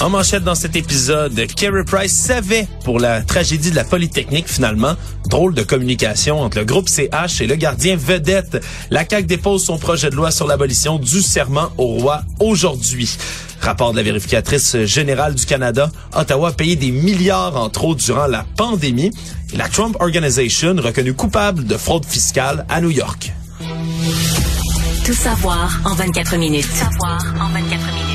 En manchette dans cet épisode, Kerry Price savait pour la tragédie de la Polytechnique finalement. Drôle de communication entre le groupe CH et le gardien vedette. La CAQ dépose son projet de loi sur l'abolition du serment au roi aujourd'hui. Rapport de la vérificatrice générale du Canada, Ottawa a payé des milliards en trop durant la pandémie. La Trump Organization reconnue coupable de fraude fiscale à New York. Tout savoir en 24 minutes. Tout savoir en 24 minutes.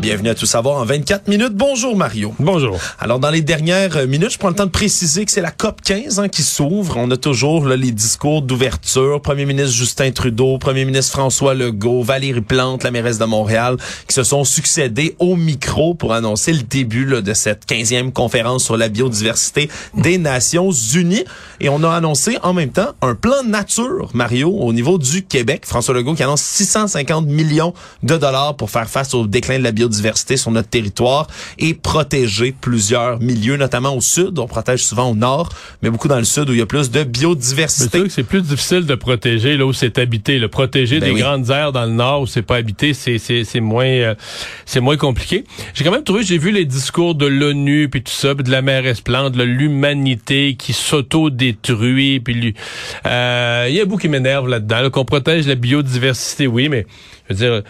Bienvenue à Tout savoir en 24 minutes. Bonjour Mario. Bonjour. Alors dans les dernières minutes, je prends le temps de préciser que c'est la COP 15 hein, qui s'ouvre. On a toujours là, les discours d'ouverture. Premier ministre Justin Trudeau, Premier ministre François Legault, Valérie Plante, la mairesse de Montréal, qui se sont succédés au micro pour annoncer le début là, de cette 15e conférence sur la biodiversité des Nations Unies. Et on a annoncé en même temps un plan nature, Mario, au niveau du Québec. François Legault qui annonce 650 millions de dollars pour faire face au déclin de la biodiversité diversité sur notre territoire et protéger plusieurs milieux, notamment au sud. On protège souvent au nord, mais beaucoup dans le sud où il y a plus de biodiversité. C'est plus difficile de protéger là où c'est habité. Le protéger ben des grandes aires dans le nord où c'est pas habité, c'est moins euh, c'est moins compliqué. J'ai quand même trouvé, j'ai vu les discours de l'ONU puis tout ça, puis de la mairesse Plante, de l'humanité qui s'auto-détruit, puis euh, il y a beaucoup qui m'énerve là-dedans, qu'on protège la biodiversité, oui, mais je veux dire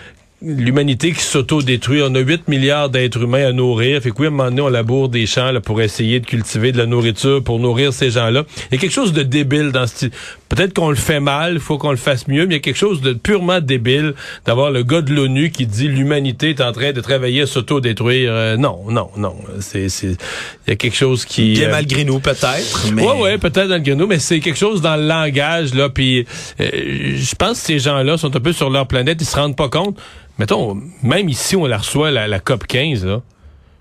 l'humanité qui s'auto-détruit. On a 8 milliards d'êtres humains à nourrir. Fait que oui, à un moment donné, on laboure des champs là, pour essayer de cultiver de la nourriture, pour nourrir ces gens-là. Il y a quelque chose de débile dans ce Peut-être qu'on le fait mal, il faut qu'on le fasse mieux, mais il y a quelque chose de purement débile d'avoir le gars de l'ONU qui dit l'humanité est en train de travailler à s'auto-détruire. Euh, non, non, non. C'est, il y a quelque chose qui... Bien euh, malgré nous, peut-être. Mais... Ouais, ouais, peut-être malgré nous, mais c'est quelque chose dans le langage, là, puis euh, je pense que ces gens-là sont un peu sur leur planète, ils se rendent pas compte mettons, même ici, on la reçoit, la, la COP 15, là.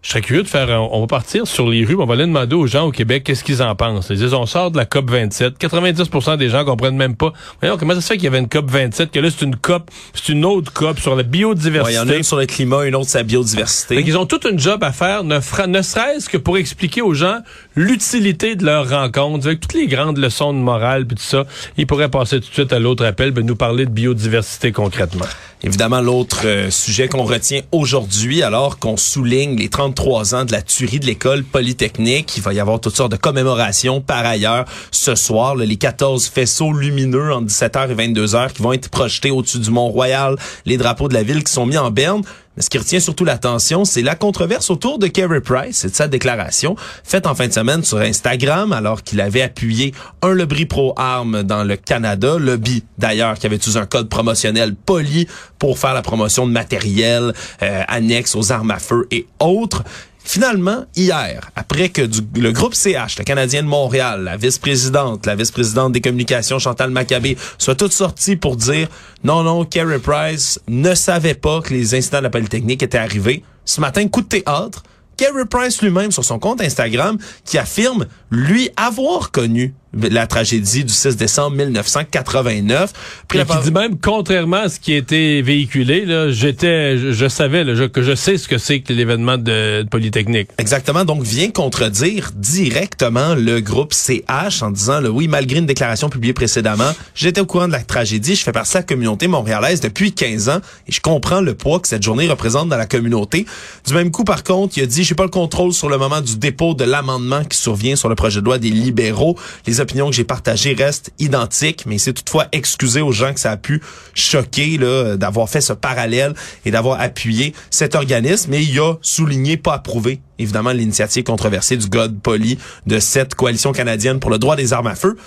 Je serais curieux de faire. On va partir sur les rues, on va aller demander aux gens au Québec qu'est-ce qu'ils en pensent. Ils disent on sort de la COP 27. 90% des gens comprennent même pas. Voyons, comment ça se fait qu'il y avait une COP 27 que là c'est une COP, c'est une autre COP sur la biodiversité? Il y en a une sur le climat, une autre sur la biodiversité. Ils ont toute une job à faire, ne, ne serait-ce que pour expliquer aux gens l'utilité de leur rencontre, avec toutes les grandes leçons de morale puis tout ça. Ils pourraient passer tout de suite à l'autre appel, ben, nous parler de biodiversité concrètement. Évidemment, l'autre euh, sujet qu'on retient aujourd'hui, alors qu'on souligne les 33 ans de la tuerie de l'école polytechnique, il va y avoir toutes sortes de commémorations par ailleurs ce soir, les 14 faisceaux lumineux entre 17h et 22h qui vont être projetés au-dessus du Mont-Royal, les drapeaux de la ville qui sont mis en berne ce qui retient surtout l'attention, c'est la controverse autour de Kerry Price et de sa déclaration faite en fin de semaine sur Instagram alors qu'il avait appuyé un lobby pro-armes dans le Canada, lobby d'ailleurs qui avait utilisé un code promotionnel poli pour faire la promotion de matériel euh, annexe aux armes à feu et autres. Finalement, hier, après que le groupe CH, le Canadien de Montréal, la vice-présidente, la vice-présidente des communications, Chantal Maccabé, soient toutes sorties pour dire non, non, Kerry Price ne savait pas que les incidents de la Polytechnique étaient arrivés. Ce matin, coup de théâtre, Kerry Price lui-même sur son compte Instagram qui affirme lui avoir connu la tragédie du 6 décembre 1989. Puis qui dit même, contrairement à ce qui a été véhiculé, là, j'étais, je, savais là, que je sais ce que c'est que l'événement de, Polytechnique. Exactement. Donc, vient contredire directement le groupe CH en disant, le oui, malgré une déclaration publiée précédemment, j'étais au courant de la tragédie, je fais partie de la communauté montréalaise depuis 15 ans et je comprends le poids que cette journée représente dans la communauté. Du même coup, par contre, il a dit, j'ai pas le contrôle sur le moment du dépôt de l'amendement qui survient sur le projet de loi des libéraux. Les opinions que j'ai partagées restent identiques, mais c'est toutefois excusé aux gens que ça a pu choquer d'avoir fait ce parallèle et d'avoir appuyé cet organisme. Mais il a souligné, pas approuvé, évidemment, l'initiative controversée du God Poly de cette coalition canadienne pour le droit des armes à feu.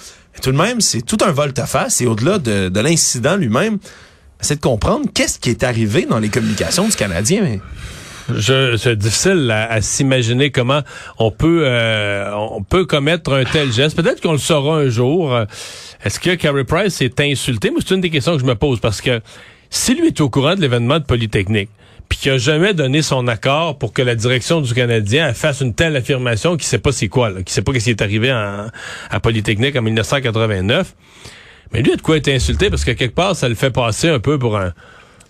Tout de même, c'est tout un volte-face et au-delà de, de l'incident lui-même, c'est de comprendre qu'est-ce qui est arrivé dans les communications du Canadien. C'est difficile à, s'imaginer comment on peut euh, on peut commettre un tel geste. Peut-être qu'on le saura un jour. Est-ce que Carey Price est insulté? Moi, c'est une des questions que je me pose parce que si lui est au courant de l'événement de Polytechnique, puis qu'il a jamais donné son accord pour que la direction du Canadien fasse une telle affirmation qu'il sait pas c'est quoi, là, qu'il sait pas ce qui est arrivé à Polytechnique en 1989 Mais lui, a de quoi être insulté parce que quelque part, ça le fait passer un peu pour un,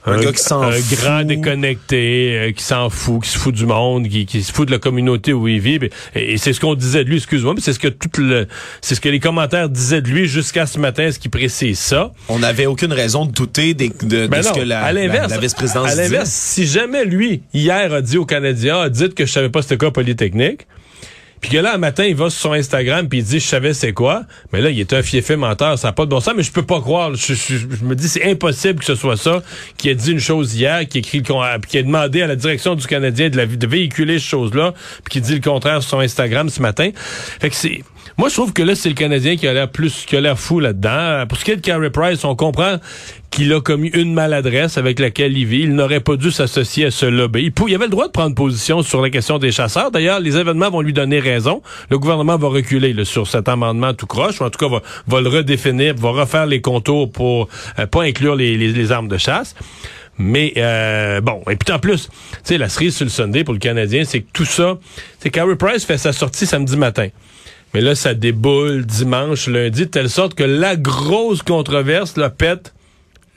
Un gars qui s'en un fout. grand déconnecté, euh, qui s'en fout, qui se fout du monde, qui, qui se fout de la communauté où il vit. Et, et c'est ce qu'on disait de lui, excuse-moi, mais c'est ce que tout le, c'est ce que les commentaires disaient de lui jusqu'à ce matin, ce qui précise ça. On n'avait aucune raison de douter des- de, de Ben ce que la, à la, la vice-présidence à l'inverse, si jamais lui, hier, a dit aux Canadiens, ah, dites que je savais pas c'était quoi Polytechnique, puis que là, un matin, il va sur son Instagram puis il dit, je savais c'est quoi, mais là, il est un fiefé menteur, ça n'a pas de bon sens, mais je peux pas croire, je, me dis, c'est impossible que ce soit ça, qui ait dit une chose hier, qui écrit, puis qui a demandé à la direction du Canadien de, la, de véhiculer cette chose-là, puis qui dit le contraire sur son Instagram ce matin. Fait que c'est, moi, je trouve que là, c'est le Canadien qui a l'air plus, qui a l'air fou là-dedans. Pour ce qui est de Carey Price, on comprend qu'il a commis une maladresse avec laquelle il vit. Il n'aurait pas dû s'associer à ce lobby. Il, avait le droit de prendre position sur la question des chasseurs. D'ailleurs, les événements vont lui donner raison. Le gouvernement va reculer là, sur cet amendement tout croche, ou en tout cas va, va le redéfinir, va refaire les contours pour euh, pas inclure les, les- les armes de chasse. Mais euh, bon, et puis en plus, tu sais, la cerise sur le Sunday pour le Canadien, c'est que tout ça, c'est Carey Price fait sa sortie samedi matin. Mais là, ça déboule dimanche, lundi, de telle sorte que la grosse controverse la pète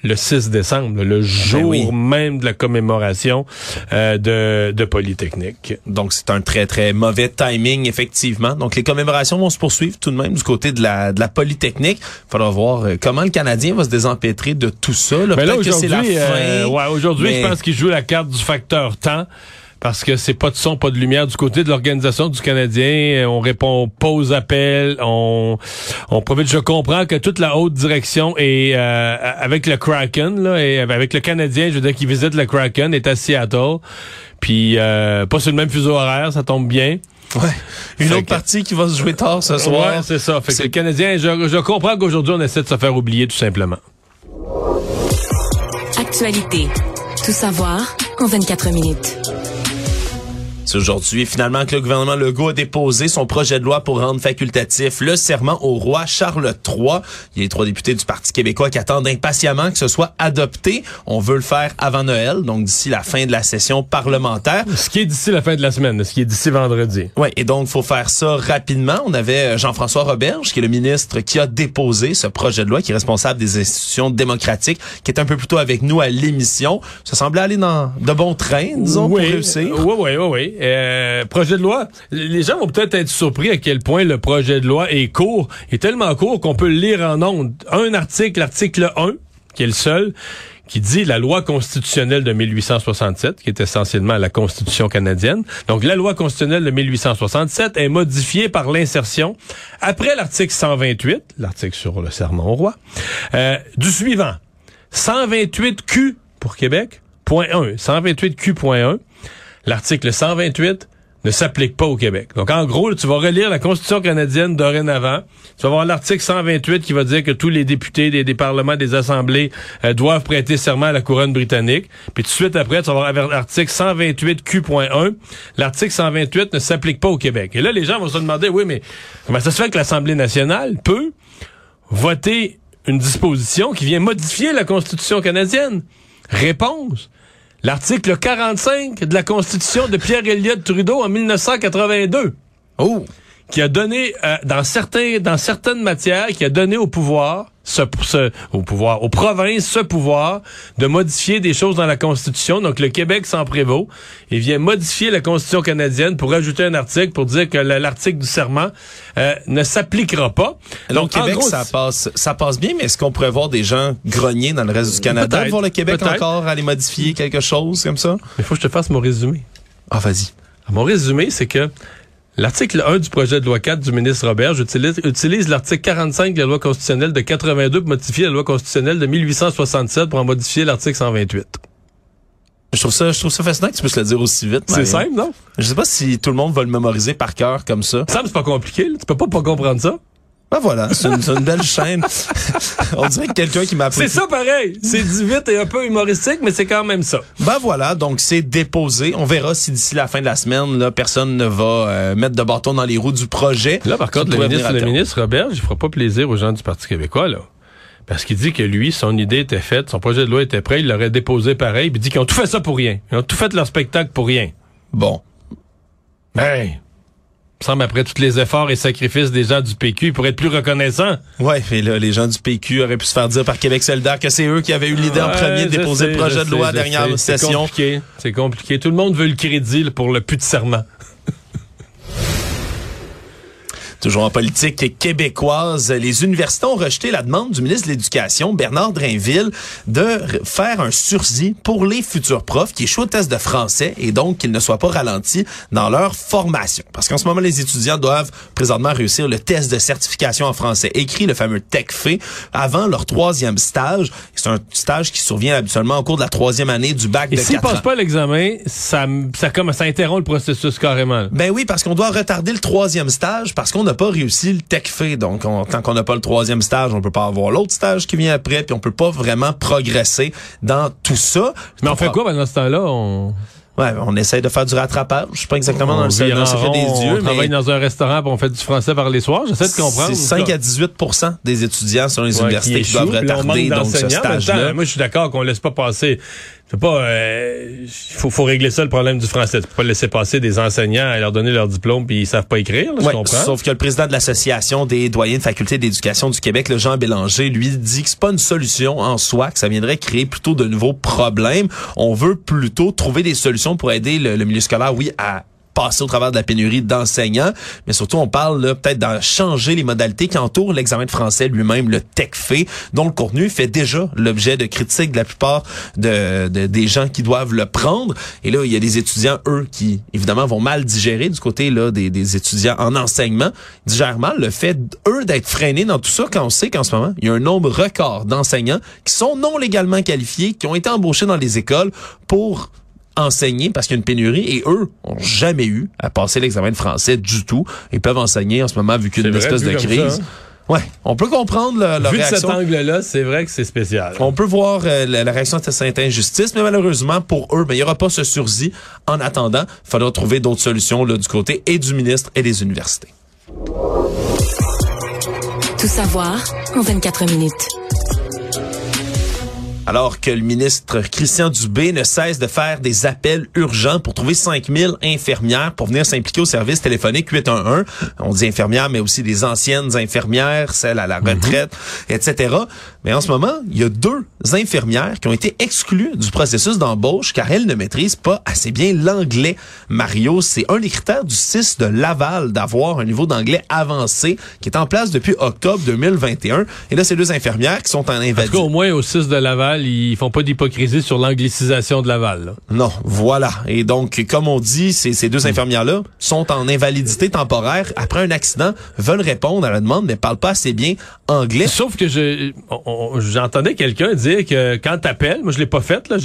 le 6 décembre, le jour Ben oui. même de la commémoration euh, de, de Polytechnique. Donc, c'est un très, très mauvais timing, effectivement. Donc, les commémorations vont se poursuivre tout de même du côté de la, de la Polytechnique. Il faudra voir euh, comment le Canadien va se désempêtrer de tout ça. Là. Mais là, aujourd'hui, euh, ouais, aujourd'hui, mais- je pense qu'il joue la carte du facteur temps. Parce que c'est pas de son, pas de lumière du côté de l'organisation du Canadien. On répond pas aux appels. On, on profite. Je comprends que toute la haute direction est euh, avec le Kraken, là, et avec le Canadien, je veux dire, qui visite le Kraken, est à Seattle. Puis euh, pas sur le même fuseau horaire, ça tombe bien. Ouais. Une Fait autre que- partie qui va se jouer tard ce soir. Ouais, c'est ça. Fait que C'est- le Canadien, je, je comprends qu'aujourd'hui on essaie de se faire oublier tout simplement. Actualité. Tout savoir en 24 minutes. C'est aujourd'hui finalement que le gouvernement Legault a déposé son projet de loi pour rendre facultatif le serment au roi Charles III. Il y a les trois députés du Parti québécois qui attendent impatiemment que ce soit adopté. On veut le faire avant Noël, donc d'ici la fin de la session parlementaire. Ce qui est d'ici la fin de la semaine, ce qui est d'ici vendredi. Ouais, et donc faut faire ça rapidement. On avait euh, Jean-François Roberge, qui est le ministre qui a déposé ce projet de loi, qui est responsable des institutions démocratiques, qui est un peu plus tôt avec nous à l'émission. Ça semblait aller dans de bons trains, disons, pour réussir. Oui, oui, oui, oui. Euh, projet de loi. Les gens vont peut-être être surpris à quel point le projet de loi est court. Il est tellement court qu'on peut le lire en ondes. Un article, l'article 1, qui est le seul, qui dit la loi constitutionnelle de 1867, qui est essentiellement la Constitution canadienne. Donc, la loi constitutionnelle de 1867 est modifiée par l'insertion, après l'article 128, l'article sur le serment au roi, euh, du suivant. 128Q pour Québec, point 1. 128Q.1. L'article 128 ne s'applique pas au Québec. Donc, en gros, tu vas relire la Constitution canadienne dorénavant. Tu vas voir l'article 128 qui va dire que tous les députés des, des parlements, des assemblées euh, doivent prêter serment à la couronne britannique. Puis tout de suite après, tu vas voir l'article 128 Q.1. L'article 128 ne s'applique pas au Québec. Et là, les gens vont se demander, oui, mais comment ça se fait que l'Assemblée nationale peut voter une disposition qui vient modifier la Constitution canadienne? Réponse. L'article 45 de la Constitution de Pierre Elliott Trudeau en 1982 Oh! qui a donné euh, dans certains dans certaines matières qui a donné au pouvoir ce, ce- au pouvoir aux provinces ce pouvoir de modifier des choses dans la Constitution. Donc le Québec s'en prévaut et vient modifier la Constitution canadienne pour ajouter un article pour dire que le- l'article du serment euh, ne s'appliquera pas. Donc, Québec, gros, ça passe, ça passe bien, mais est-ce qu'on pourrait voir des gens grogner dans le reste du Canada? Voir le Québec encore aller modifier quelque chose comme ça? il faut que je te fasse mon résumé. Ah, vas-y. Mon résumé, c'est que l'article 1 du projet de loi 4 du ministre Robert utilise, utilise l'article 45 de la loi constitutionnelle de 82 pour modifier la loi constitutionnelle de 1867 pour en modifier l'article 128. Je trouve ça, je trouve ça fascinant que tu puisses le dire aussi vite. C'est simple, non? Je sais pas si tout le monde va le mémoriser par cœur comme ça. Ça, c'est pas compliqué. là. Tu peux pas pas comprendre ça. Ben voilà, c'est une, belle chaîne. On dirait que quelqu'un qui m'a appris. C'est ça pareil. C'est dit vite et un peu humoristique, mais c'est quand même ça. Ben voilà, donc c'est déposé. On verra si d'ici la fin de la semaine, là, personne ne va euh, mettre de bâton dans les roues du projet. Là, par contre, le ministre, le ministre Robert, il fera pas plaisir aux gens du Parti québécois, là. Parce qu'il dit que lui, son idée était faite, son projet de loi était prêt, il l'aurait déposé pareil, puis il dit qu'ils ont tout fait ça pour rien. Ils ont tout fait leur spectacle pour rien. Bon. Hey! Semble après tous les efforts et sacrifices des gens du PQ, ils pourraient être plus reconnaissants. Ouais, mais là, les gens du PQ auraient pu se faire dire par Québec solidaire que c'est eux qui avaient eu l'idée en premier de déposer le projet de loi à dernière session. C'est compliqué. C'est compliqué. Tout le monde veut le crédit pour le put de serment. Toujours en politique québécoise, les universités ont rejeté la demande du ministre de l'Éducation, Bernard Drainville, de faire un sursis pour les futurs profs qui échouent au test de français et donc qu'ils ne soient pas ralentis dans leur formation. Parce qu'en ce moment, les étudiants doivent présentement réussir le test de certification en français écrit, le fameux TECFE, avant leur troisième stage. C'est un stage qui survient habituellement au cours de la troisième année du bac et de 4 ans. passent pas l'examen, ça, ça, comme, ça interrompt le processus carrément. Ben oui, parce qu'on doit retarder le troisième stage parce qu'on n'a pas réussi le tech fait. Donc, tant qu'on n'a pas le troisième stage, on peut pas avoir l'autre stage qui vient après, puis on peut pas vraiment progresser dans tout ça. Mais on fait quoi pendant ce temps-là? On... Ouais, on essaie de faire du rattrapage. Je suis pas exactement dans le, secret des dieux. On travaille dans un restaurant et on fait du français par les soirs. J'essaie de comprendre. C'est 5 à 18 des étudiants sur les universités qui, doivent retarder donc ce stage-là. Moi, je suis d'accord qu'on laisse pas passer c'est pas euh, faut, faut régler ça le problème du français. Tu peux pas laisser passer des enseignants à leur donner leur diplôme puis ils savent pas écrire, là, ouais, Sauf que le président de l'association des doyens de faculté d'éducation du Québec, le Jean Bélanger, lui dit que c'est pas une solution en soi, que ça viendrait créer plutôt de nouveaux problèmes. On veut plutôt trouver des solutions pour aider le, le milieu scolaire, oui, à passer au travers de la pénurie d'enseignants, mais surtout on parle peut-être d'en changer les modalités qui entourent l'examen de français lui-même, le TECFE, dont le contenu fait déjà l'objet de critiques de la plupart de, des gens qui doivent le prendre. Et là, il y a des étudiants, eux, qui évidemment vont mal digérer du côté là des, des étudiants en enseignement, digèrent mal le fait, eux, d'être freinés dans tout ça quand on sait qu'en ce moment, il y a un nombre record d'enseignants qui sont non légalement qualifiés, qui ont été embauchés dans les écoles pour enseigner parce qu'il y a une pénurie et eux ont jamais eu à passer l'examen de français du tout. Ils peuvent enseigner en ce moment vu qu'une espèce de crise. Hein? Ouais, on peut comprendre le, la Vu réaction. de cet angle-là, c'est vrai que c'est spécial. On peut voir euh, la, réaction de cette injustice, mais malheureusement pour eux, ben, il n'y aura pas ce sursis. En attendant, il faudra trouver d'autres solutions là, du côté et du ministre et des universités. Tout savoir en 24 minutes alors que le ministre Christian Dubé ne cesse de faire des appels urgents pour trouver 5000 infirmières pour venir s'impliquer au service téléphonique 811. On dit infirmières, mais aussi des anciennes infirmières, celles à la mhm. retraite, etc. Mais en ce moment, il y a deux infirmières qui ont été exclues du processus d'embauche car elles ne maîtrisent pas assez bien l'anglais. Mario, c'est un des critères du 6 de Laval d'avoir un niveau d'anglais avancé qui est en place depuis octobre 2021. Et là, ces deux infirmières qui sont en invalidité. au moins au 6 de Laval, ils font pas d'hypocrisie sur l'anglicisation de Laval. Non, voilà. Et donc, comme on dit, ces, deux infirmières-là sont en invalidité temporaire après un accident, veulent répondre à la demande, mais parlent pas assez bien anglais. Sauf que je j'entendais quelqu'un dire que quand t'appelles, moi je l'ai pas fait là,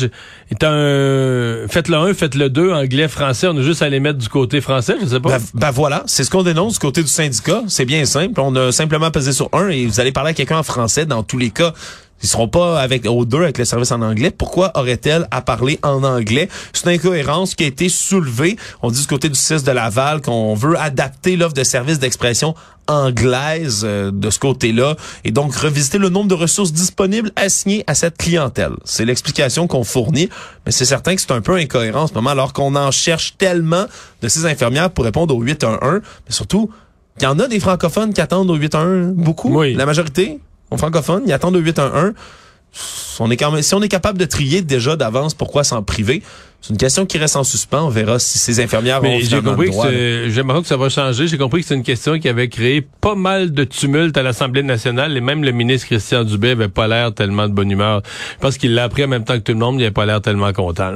un faites le 1, faites le 2 anglais français, on a juste à les mettre du côté français, je sais pas. Ben, ben voilà, c'est ce qu'on dénonce du côté du syndicat, c'est bien simple, on a simplement pesé sur un et vous allez parler à quelqu'un en français dans tous les cas. Ils seront pas avec aux deux avec le service en anglais. Pourquoi aurait-elle à parler en anglais? C'est une incohérence qui a été soulevée. On dit du côté du 6 de Laval qu'on veut adapter l'offre de service d'expression anglaise euh, de ce côté-là et donc revisiter le nombre de ressources disponibles assignées à cette clientèle. C'est l'explication qu'on fournit, mais c'est certain que c'est un peu incohérent en ce moment alors qu'on en cherche tellement de ces infirmières pour répondre au 811, mais surtout, il y en a des francophones qui attendent au 811 beaucoup, oui. la majorité? En francophone, ils attendent le 811. On est quand même, si on est capable de trier déjà d'avance pourquoi s'en priver, c'est une question qui reste en suspens. On verra si ces infirmières vont j'ai compris que j'aimerais que ça va changer. J'ai compris que c'est une question qui avait créé pas mal de tumulte à l'Assemblée nationale et même le ministre Christian Dubé avait pas l'air tellement de bonne humeur. Je pense qu'il l'a appris en même temps que tout le monde, il avait pas l'air tellement content.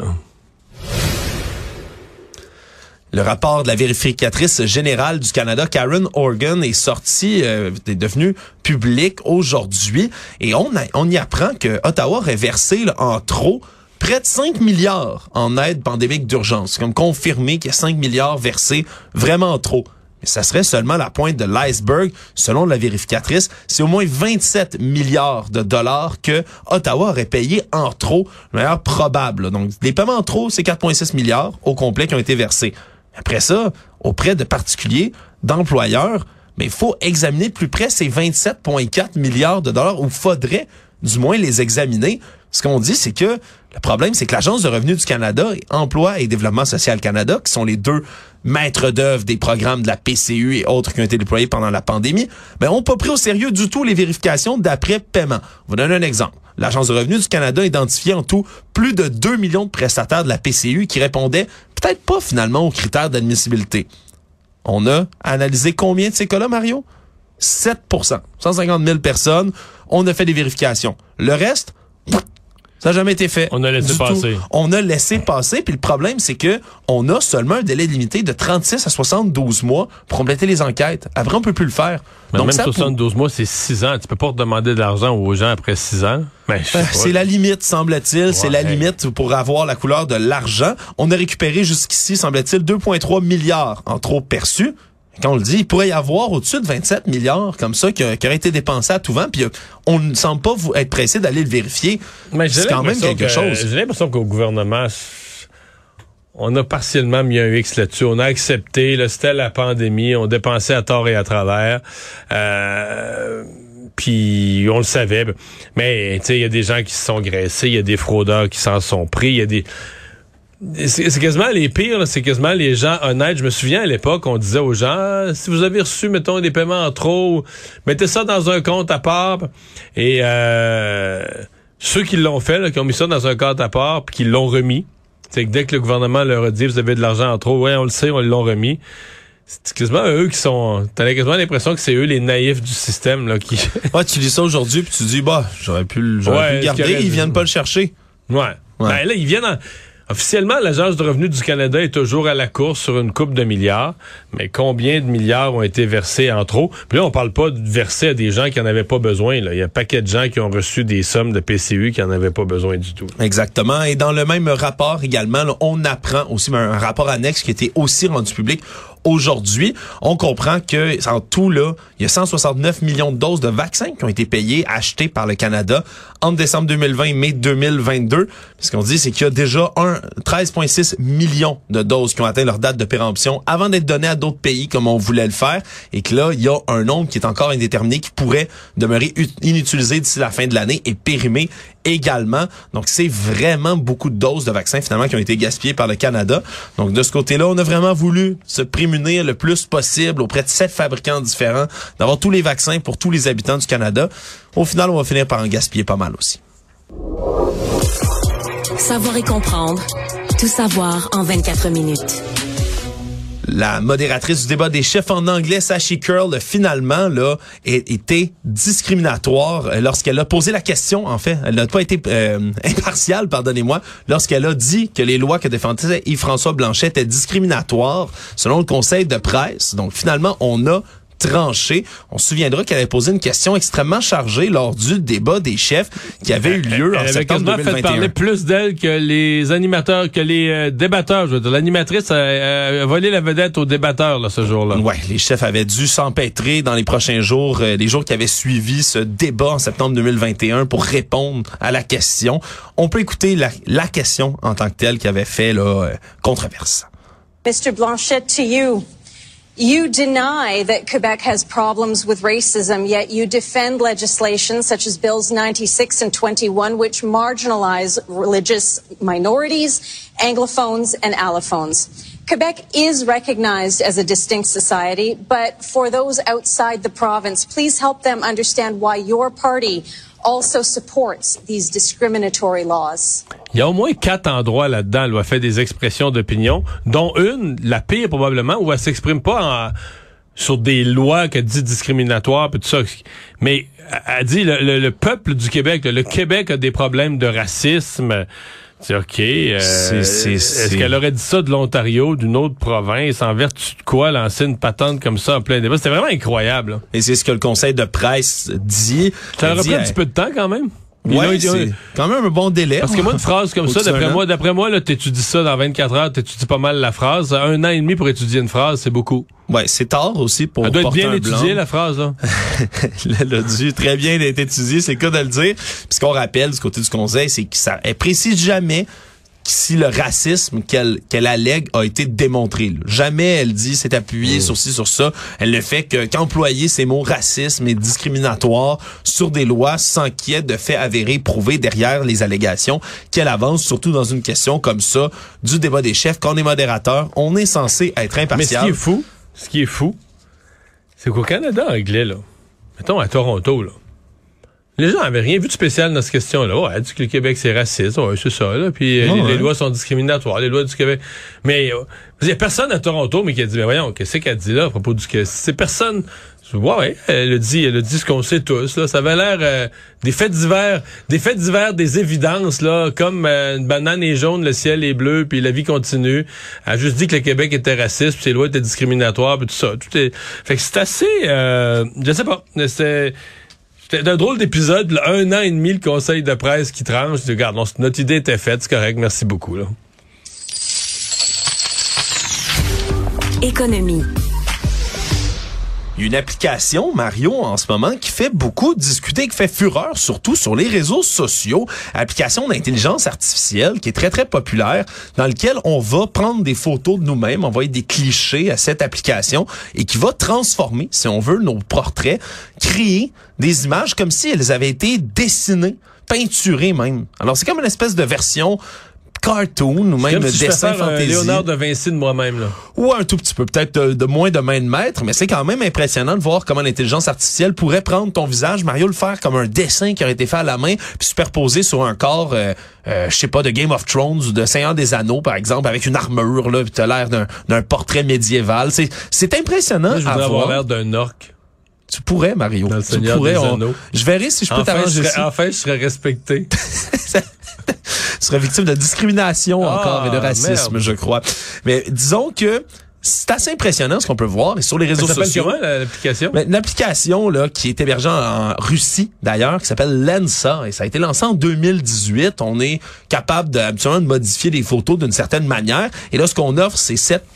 Le rapport de la vérificatrice générale du Canada, Karen Organ, est sorti, euh, est devenu public aujourd'hui, et on, y apprend que Ottawa aurait versé en trop près de 5 milliards en aide pandémique d'urgence. Comme confirmé qu'il y a 5 milliards versés vraiment trop. Mais ça serait seulement la pointe de l'iceberg. Selon la vérificatrice, c'est au moins 27 milliards de dollars que Ottawa aurait payé en trop, de manière probable. Donc, les paiements en trop, c'est 4,6 milliards au complet qui ont été versés. Après ça, auprès de particuliers, d'employeurs, mais il faut examiner plus près ces 27,4 milliards de dollars, ou faudrait du moins les examiner. Ce qu'on dit, c'est que le problème, c'est que l'Agence de revenus du Canada et Emploi et Développement social Canada, qui sont les deux maîtres d'œuvre des programmes de la PCU et autres qui ont été déployés pendant la pandémie, ben, ont pas pris au sérieux du tout les vérifications d'après-paiement. On vous donne un exemple. L'Agence de revenus du Canada a identifié en tout plus de 2 millions de prestataires de la PCU qui répondaient peut-être pas finalement aux critères d'admissibilité. On a analysé combien de ces cas-là, Mario? 7% 150 000 personnes. On a fait des vérifications. Le reste, ça n'a jamais été fait. On a laissé passer. On a laissé passer. Puis le problème, c'est que on a seulement un délai limité de 36 à 72 mois pour compléter les enquêtes. Après, on peut plus le faire. Mais Donc, même 72 mois, c'est 6 ans. Tu peux pas demander de l'argent aux gens après 6 ans. Ben, c'est la limite, semble-t-il. C'est la limite pour avoir la couleur de l'argent. On a récupéré jusqu'ici, semble-t-il, 2,3 milliards en trop perçus quand on le dit, il pourrait y avoir au-dessus de 27 milliards comme ça qui, qui auraient été dépensés à tout vent, puis euh, on ne semble pas vous être pressé d'aller le vérifier. Mais c'est quand même quelque chose. J'ai l'impression qu'au gouvernement, on a partiellement mis un X là-dessus. On a accepté, c'était la pandémie, on dépensait à tort et à travers. Euh, puis on le savait. Mais tu sais, il y a des gens qui se sont graissés, il y a des fraudeurs qui s'en sont pris, il y a des c'est quasiment les pires, c'est quasiment les gens honnêtes. Je me souviens à l'époque, on disait aux gens, si vous avez reçu, mettons, des paiements en trop, mettez ça dans un compte à part. Et euh, ceux qui l'ont fait, qui ont mis ça dans un compte à part, puis qui l'ont remis, c'est que dès que le gouvernement leur a dit, vous avez de l'argent en trop, ouais, on le sait, on l'ont remis. C'est quasiment eux qui sont. T'as quasiment l'impression que c'est eux les naïfs du système là qui. ouais, tu lis ça aujourd'hui puis tu dis bah j'aurais pu, j'aurais pu le garder, ils viennent pas le chercher. Ouais. ouais. Ben là ils viennent. En... Officiellement, l'Agence de revenus du Canada est toujours à la course sur une coupe de milliards, mais combien de milliards ont été versés en trop? Puis là, on parle pas de verser à des gens qui en avaient pas besoin. Là. Il y a un paquet de gens qui ont reçu des sommes de PCU qui en avaient pas besoin du tout. Exactement. Et dans le même rapport également, on apprend aussi un rapport annexe qui été aussi rendu public aujourd'hui. On comprend que en tout là, il y a 169 millions de doses de vaccins qui ont été payées, achetées par le Canada entre décembre 2020 et mai 2022. Ce qu'on dit, c'est qu'il y a déjà un 13,6 millions de doses qui ont atteint leur date de péremption avant d'être données à d'autres pays comme on voulait le faire, et que là, il y a un nombre qui est encore indéterminé qui pourrait demeurer inutilisé d'ici la fin de l'année et périmé également. Donc, c'est vraiment beaucoup de doses de vaccins finalement qui ont été gaspillées par le Canada. Donc, de ce côté-là, on a vraiment voulu se le plus possible auprès de sept fabricants différents, d'avoir tous les vaccins pour tous les habitants du Canada. Au final, on va finir par en gaspiller pas mal aussi. Savoir et comprendre. Tout savoir en 24 minutes. La modératrice du débat des chefs en anglais, Sashi Curl, finalement, là, été discriminatoire euh, lorsqu'elle a posé la question, en fait. Elle n'a pas été euh, impartiale, pardonnez-moi, lorsqu'elle a dit que les lois que défendait Yves-François Blanchet étaient discriminatoires selon le conseil de presse. Donc, finalement, on a tranché. On se souviendra qu'elle avait posé une question extrêmement chargée lors du débat des chefs qui avait eu lieu en septembre 2021. fait parler plus d'elle que les animateurs, que les euh, débatteurs. Je veux dire, l'animatrice a, volé la vedette aux débatteurs là, ce jour-là. Ouais, les chefs avaient dû s'empêtrer dans les prochains jours, euh, les jours qui avaient suivi ce débat en septembre 2021 pour répondre à la question. On peut écouter la, la question en tant que telle qui avait fait là, euh, controverse. Mr. Blanchet, to you. You deny that Quebec has problems with racism, yet you defend legislation such as Bills 96 and 21, which marginalize religious minorities, Anglophones, and allophones. Quebec is recognized as a distinct society, but for those outside the province, please help them understand why your party also supports these discriminatory laws. Il y a au moins quatre endroits là-dedans où elle fait des expressions d'opinion, dont une, la pire probablement, où elle s'exprime pas en, sur des lois qu'elle dit discriminatoires et tout ça. Mais elle dit le, peuple du Québec, le Québec a des problèmes de racisme. C'est OK. Euh, Est-ce qu'elle aurait dit ça de l'Ontario, d'une autre province, en vertu de quoi lancer une patente comme ça en plein débat? C'était vraiment incroyable. Et c'est ce que le conseil de presse dit. Ça aurait pris un petit peu de temps quand même. Oui, c'est quand même un bon délai. Parce que moi, une phrase comme ça, d'après moi, d'après moi, là, t'étudies ça dans 24 heures, t'étudies pas mal la phrase. Un an et demi pour étudier une phrase, c'est beaucoup. Ouais, c'est tard aussi pour Elle doit être bien étudiée, la phrase, là. Elle a dû très bien être étudiée, c'est le cas de le dire. Puis ce qu'on rappelle du côté du conseil, c'est que ça, elle précise jamais si le racisme qu'elle qu'elle allègue a été démontré. là. Jamais elle dit c'est appuyé sur ci sur ça. Elle ne fait que qu'employer ces mots racisme et discriminatoire sur des lois sans qu'il y ait de faits avérés prouvés derrière les allégations qu'elle avance, surtout dans une question comme ça du débat des chefs. Quand on est modérateur, on est censé être Mais ce impartial. qui est fou, ce qui est fou, c'est qu'au Canada anglais, là, mettons à Toronto, là, les gens avaient rien vu de spécial dans cette question-là. Ouais, elle dit que le Québec, c'est raciste. Ouais, c'est ça, là. Puis euh, Ouais, les, lois sont discriminatoires, les lois du Québec. Mais euh, il y a personne à Toronto, mais qui a dit, mais voyons, qu'est-ce qu'elle dit là à propos du Québec? C'est personne. Ouais, ouais, elle a dit, elle a dit ce qu'on sait tous, là. Ça avait l'air euh, des faits divers, des faits divers, des évidences, là, comme euh, une banane est jaune, le ciel est bleu, puis la vie continue. Elle a juste dit que le Québec était raciste, puis ses lois étaient discriminatoires, puis tout ça. Tout est... Fait que c'est assez, euh, je sais pas, c'est c'était un drôle d'épisode, un an et demi, le conseil de presse qui tranche. Regarde, notre idée était faite, c'est correct, merci beaucoup. Économie. Il une application, Mario, en ce moment, qui fait beaucoup discuter, qui fait fureur, surtout sur les réseaux sociaux. Application d'intelligence artificielle qui est très, très populaire, dans lequel on va prendre des photos de nous-mêmes, envoyer des clichés à cette application et qui va transformer, si on veut, nos portraits, créer des images comme si elles avaient été dessinées, peinturées même. Alors, c'est comme une espèce de version cartoon ou même si je fais dessin faire un. Léonard de Vinci de moi-même. Là. Ou un tout petit peu, peut-être de, de moins de main de maître, mais c'est quand même impressionnant de voir comment l'intelligence artificielle pourrait prendre ton visage, Mario, le faire comme un dessin qui aurait été fait à la main, puis superposé sur un corps, euh, euh, je sais pas, de Game of Thrones ou de Seigneur des Anneaux, par exemple, avec une armure, là, puis t'as l'air d'un, d'un portrait médiéval. C'est, c'est impressionnant Moi, je à voudrais avoir voir. l'air d'un orque. Tu pourrais, Mario. Dans le tu pourrais. des on-. Je verrai si je peux Enfin je, t'arranger enfin, je serais respecté. Tu serais victime de discrimination Ah, encore et de racisme, merde. je crois. Mais disons que c'est assez impressionnant ce qu'on peut voir et sur les réseaux Ça sociaux. comment la- l'application? Mais une application là qui est hébergée en, Russie d'ailleurs qui s'appelle Lensa et ça a été lancé en 2018. On est capable de, de modifier les photos d'une certaine manière et là ce qu'on offre c'est cette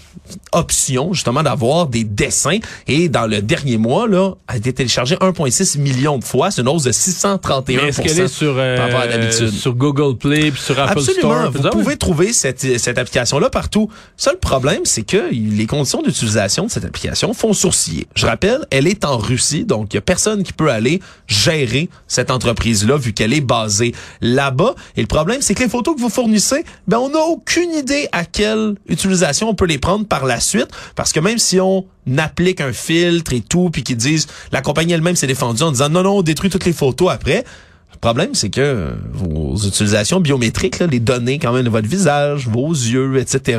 option justement d'avoir des dessins et dans le dernier mois là a été téléchargé 1.6 million de fois, c'est une hausse de 631 Mais Est-ce qu'elle est sur, euh, par rapport à d'habitude. sur Google Play puis sur Apple Absolument. Store? Vous oui. pouvez trouver cette, cette application-là partout. Seul problème, c'est que les conditions d'utilisation de cette application font sourciller. Je rappelle, elle est en Russie, donc il y a personne qui peut aller gérer cette entreprise-là vu qu'elle est basée là-bas. Et le problème, c'est que les photos que vous fournissez, ben on n'a aucune idée à quelle utilisation on peut les prendre par la suite, parce que même si on applique un filtre et tout, puis qu'ils disent, la compagnie elle-même s'est défendue en disant non, non, on détruit toutes les photos après. Le problème, c'est que vos utilisations biométriques, là, les données quand même de votre visage, vos yeux, etc.,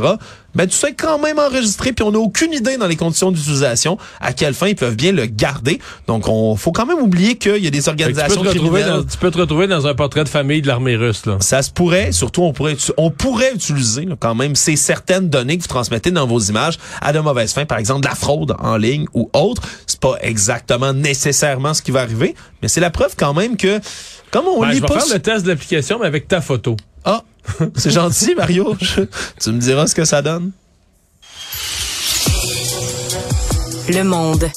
ben tout ça est quand même enregistré, puis on n'a aucune idée dans les conditions d'utilisation à quelle fin ils peuvent bien le garder. Donc, on faut quand même oublier qu'il y a des que tu, peux organisations dans, tu peux te retrouver dans un portrait de famille de l'armée russe. Là. Ça se pourrait, surtout on pourrait, on pourrait utiliser là, quand même ces certaines données que vous transmettez dans vos images à de mauvaises fins, par exemple de la fraude en ligne ou autre. C'est pas exactement nécessairement ce qui va arriver, mais c'est la preuve quand même que comme on Ben, lit je vais pas faire le test de l'application, mais avec ta photo. Ah, c'est gentil, Mario. Je- tu me diras ce que ça donne. Le monde.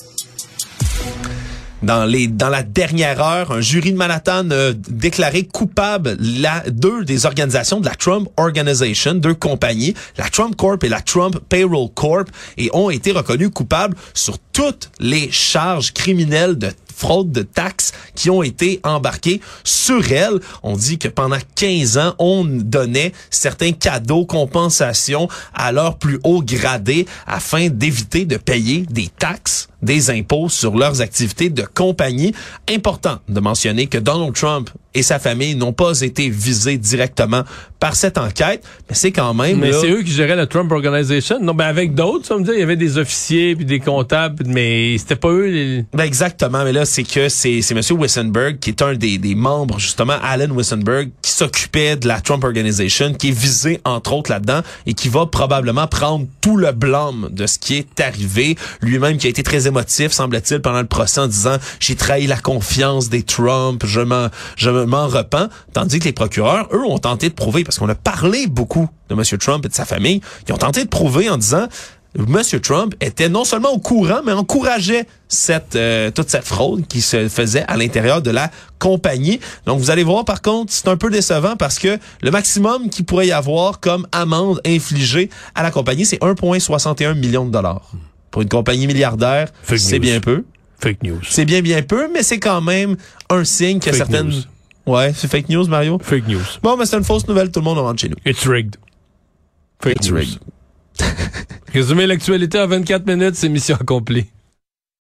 Dans les dans la dernière heure, un jury de Manhattan a déclaré coupable la, deux des organisations de la Trump Organization, deux compagnies, la Trump Corp et la Trump Payroll Corp, et ont été reconnus coupables sur toutes les charges criminelles de fraude de taxes qui ont été embarquées sur elles. On dit que pendant 15 ans, on donnait certains cadeaux, compensations à leurs plus hauts gradés afin d'éviter de payer des taxes, des impôts sur leurs activités de compagnie. Important de mentionner que Donald Trump et sa famille n'ont pas été visés directement par cette enquête, mais c'est quand même Mais c'est eux qui géraient la Trump Organization. Non, ben avec d'autres, ça me dit, il y avait des officiers puis des comptables, mais c'était pas eux les. Ben exactement, mais là c'est que c'est c'est monsieur Wissenberg qui est un des, des membres justement Alan Wissenberg qui s'occupait de la Trump Organization qui est visé entre autres là-dedans et qui va probablement prendre tout le blâme de ce qui est arrivé, lui-même qui a été très émotif semble-t-il pendant le procès en disant j'ai trahi la confiance des Trump, je m'en je m'en repens, tandis que les procureurs eux ont tenté de prouver parce qu'on a parlé beaucoup de monsieur Trump et de sa famille, ils ont tenté de prouver en disant Monsieur Trump était non seulement au courant, mais encourageait cette euh, toute cette fraude qui se faisait à l'intérieur de la compagnie. Donc vous allez voir par contre, c'est un peu décevant parce que le maximum qu'il pourrait y avoir comme amende infligée à la compagnie, c'est 1,61 million de dollars. Pour une compagnie milliardaire, c'est bien peu. Fake news. C'est bien bien peu, mais c'est quand même un signe que certaines news. Ouais, c'est fake news Mario? Fake news. Bon, mais c'est une fausse nouvelle, tout le monde rentre chez nous. It's rigged. Fake It's news. rigged. Résumer l'actualité en 24 minutes, c'est mission accomplie.